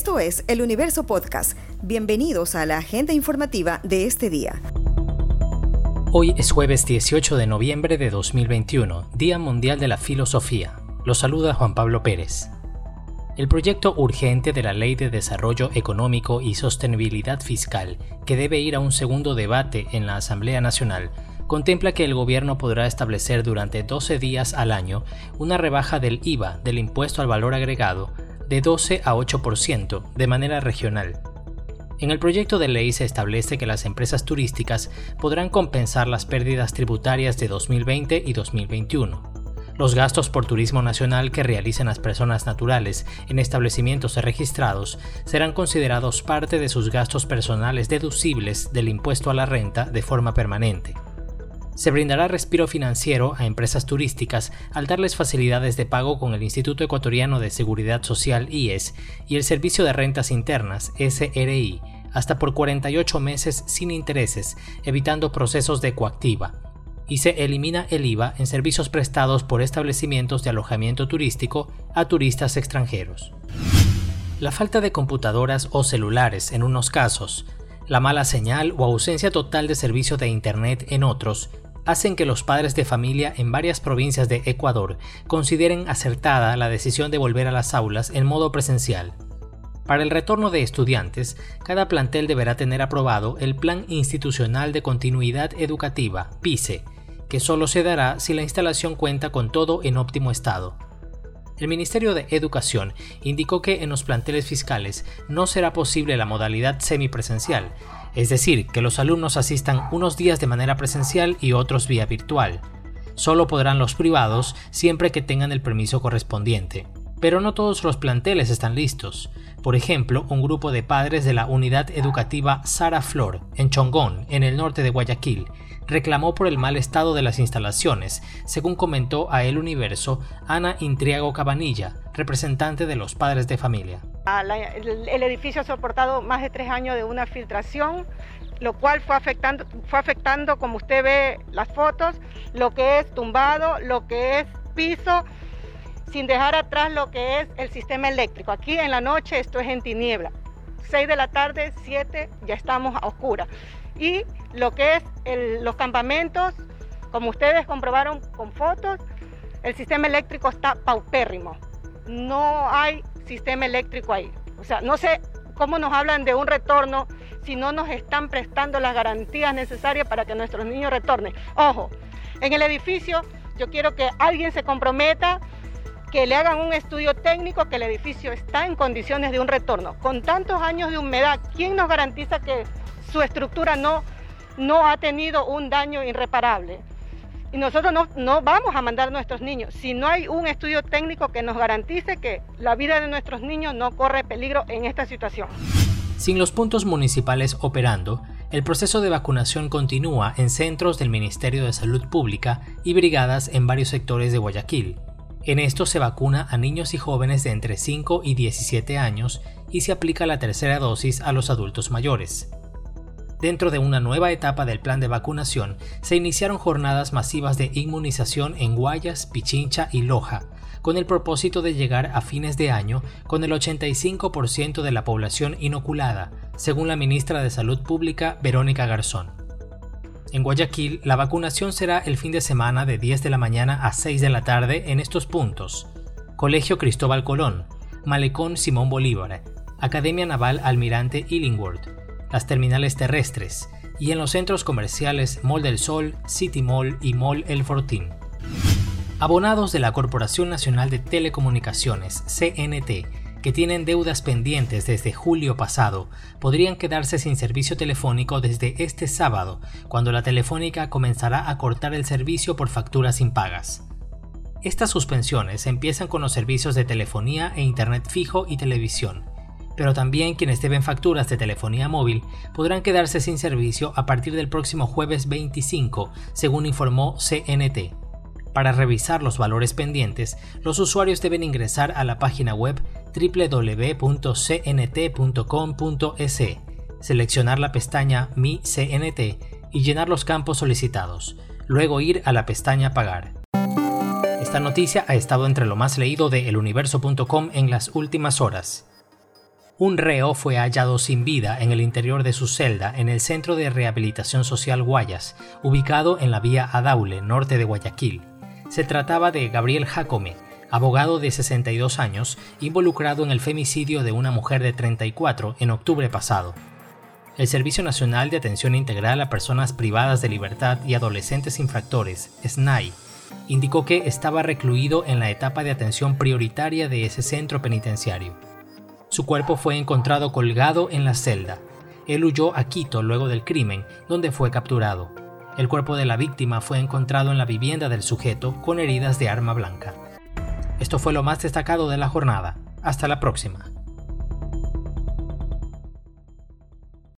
Esto es El Universo Podcast. Bienvenidos a la agenda informativa de este día. Hoy es jueves 18 de noviembre de 2021, Día Mundial de la Filosofía. Los saluda Juan Pablo Pérez. El proyecto urgente de la Ley de Desarrollo Económico y Sostenibilidad Fiscal, que debe ir a un segundo debate en la Asamblea Nacional, contempla que el gobierno podrá establecer durante 12 días al año una rebaja del IVA del impuesto al valor agregado de 12 a 8% de manera regional. En el proyecto de ley se establece que las empresas turísticas podrán compensar las pérdidas tributarias de 2020 y 2021. Los gastos por turismo nacional que realicen las personas naturales en establecimientos registrados serán considerados parte de sus gastos personales deducibles del impuesto a la renta de forma permanente. Se brindará respiro financiero a empresas turísticas al darles facilidades de pago con el Instituto Ecuatoriano de Seguridad Social IES y el Servicio de Rentas Internas SRI hasta por 48 meses sin intereses, evitando procesos de coactiva. Y se elimina el IVA en servicios prestados por establecimientos de alojamiento turístico a turistas extranjeros. La falta de computadoras o celulares en unos casos, la mala señal o ausencia total de servicio de Internet en otros, hacen que los padres de familia en varias provincias de Ecuador consideren acertada la decisión de volver a las aulas en modo presencial. Para el retorno de estudiantes, cada plantel deberá tener aprobado el Plan Institucional de Continuidad Educativa, PICE, que solo se dará si la instalación cuenta con todo en óptimo estado. El Ministerio de Educación indicó que en los planteles fiscales no será posible la modalidad semipresencial, es decir, que los alumnos asistan unos días de manera presencial y otros vía virtual. Solo podrán los privados siempre que tengan el permiso correspondiente. Pero no todos los planteles están listos. Por ejemplo, un grupo de padres de la unidad educativa Sara Flor, en Chongón, en el norte de Guayaquil, reclamó por el mal estado de las instalaciones, según comentó a El Universo Ana Intriago Cabanilla, representante de los padres de familia. el, edificio ha soportado más de tres años de una filtración, lo cual fue afectando, fue afectando, como usted ve las fotos, lo que es tumbado, lo que es piso, sin dejar atrás lo que es el sistema eléctrico. Aquí en la noche esto es en tiniebla. 6 de la tarde, 7, ya estamos a oscura. Y lo que es los campamentos, como ustedes comprobaron con fotos, el sistema eléctrico está paupérrimo. No hay sistema eléctrico ahí. O sea, no sé cómo nos hablan de un retorno si no nos están prestando las garantías necesarias para que nuestros niños retornen. Ojo, en el edificio yo quiero que alguien se comprometa que le hagan un estudio técnico que el edificio está en condiciones de un retorno. Con tantos años de humedad, ¿quién nos garantiza que su estructura no, no ha tenido un daño irreparable? Y nosotros no, no vamos a mandar a nuestros niños si no hay un estudio técnico que nos garantice que la vida de nuestros niños no corre peligro en esta situación. Sin los puntos municipales operando, el proceso de vacunación continúa en centros del Ministerio de Salud Pública y brigadas en varios sectores de Guayaquil. En esto se vacuna a niños y jóvenes de entre 5 y 17 años y se aplica la tercera dosis a los adultos mayores. Dentro de una nueva etapa del plan de vacunación, se iniciaron jornadas masivas de inmunización en Guayas, Pichincha y Loja, con el propósito de llegar a fines de año con el 85% de la población inoculada, según la ministra de Salud Pública Verónica Garzón. En Guayaquil, la vacunación será el fin de semana de 10 de la mañana a 6 de la tarde en estos puntos. Colegio Cristóbal Colón, Malecón Simón Bolívar, Academia Naval Almirante Illingworth, las terminales terrestres y en los centros comerciales Mall del Sol, City Mall y Mall El Fortín. Abonados de la Corporación Nacional de Telecomunicaciones, CNT, que tienen deudas pendientes desde julio pasado podrían quedarse sin servicio telefónico desde este sábado, cuando la telefónica comenzará a cortar el servicio por facturas impagas. Estas suspensiones empiezan con los servicios de telefonía e internet fijo y televisión, pero también quienes deben facturas de telefonía móvil podrán quedarse sin servicio a partir del próximo jueves 25, según informó CNT. Para revisar los valores pendientes, los usuarios deben ingresar a la página web www.cnt.com.es, seleccionar la pestaña Mi CNT y llenar los campos solicitados, luego ir a la pestaña Pagar. Esta noticia ha estado entre lo más leído de eluniverso.com en las últimas horas. un reo fue hallado sin vida en el interior de su celda en el Centro de Rehabilitación Social Guayas, ubicado en la vía Adaule, norte de Guayaquil. Se trataba de Gabriel Jacome, abogado de 62 años, involucrado en el femicidio de una mujer de 34 en octubre pasado. El Servicio Nacional de Atención Integral a Personas Privadas de Libertad y Adolescentes Infractores, SNAI, indicó que estaba recluido en la etapa de atención prioritaria de ese centro penitenciario. Su cuerpo fue encontrado colgado en la celda. Él huyó a Quito luego del crimen, donde fue capturado. El cuerpo de la víctima fue encontrado en la vivienda del sujeto con heridas de arma blanca. Esto fue lo más destacado de la jornada. Hasta la próxima.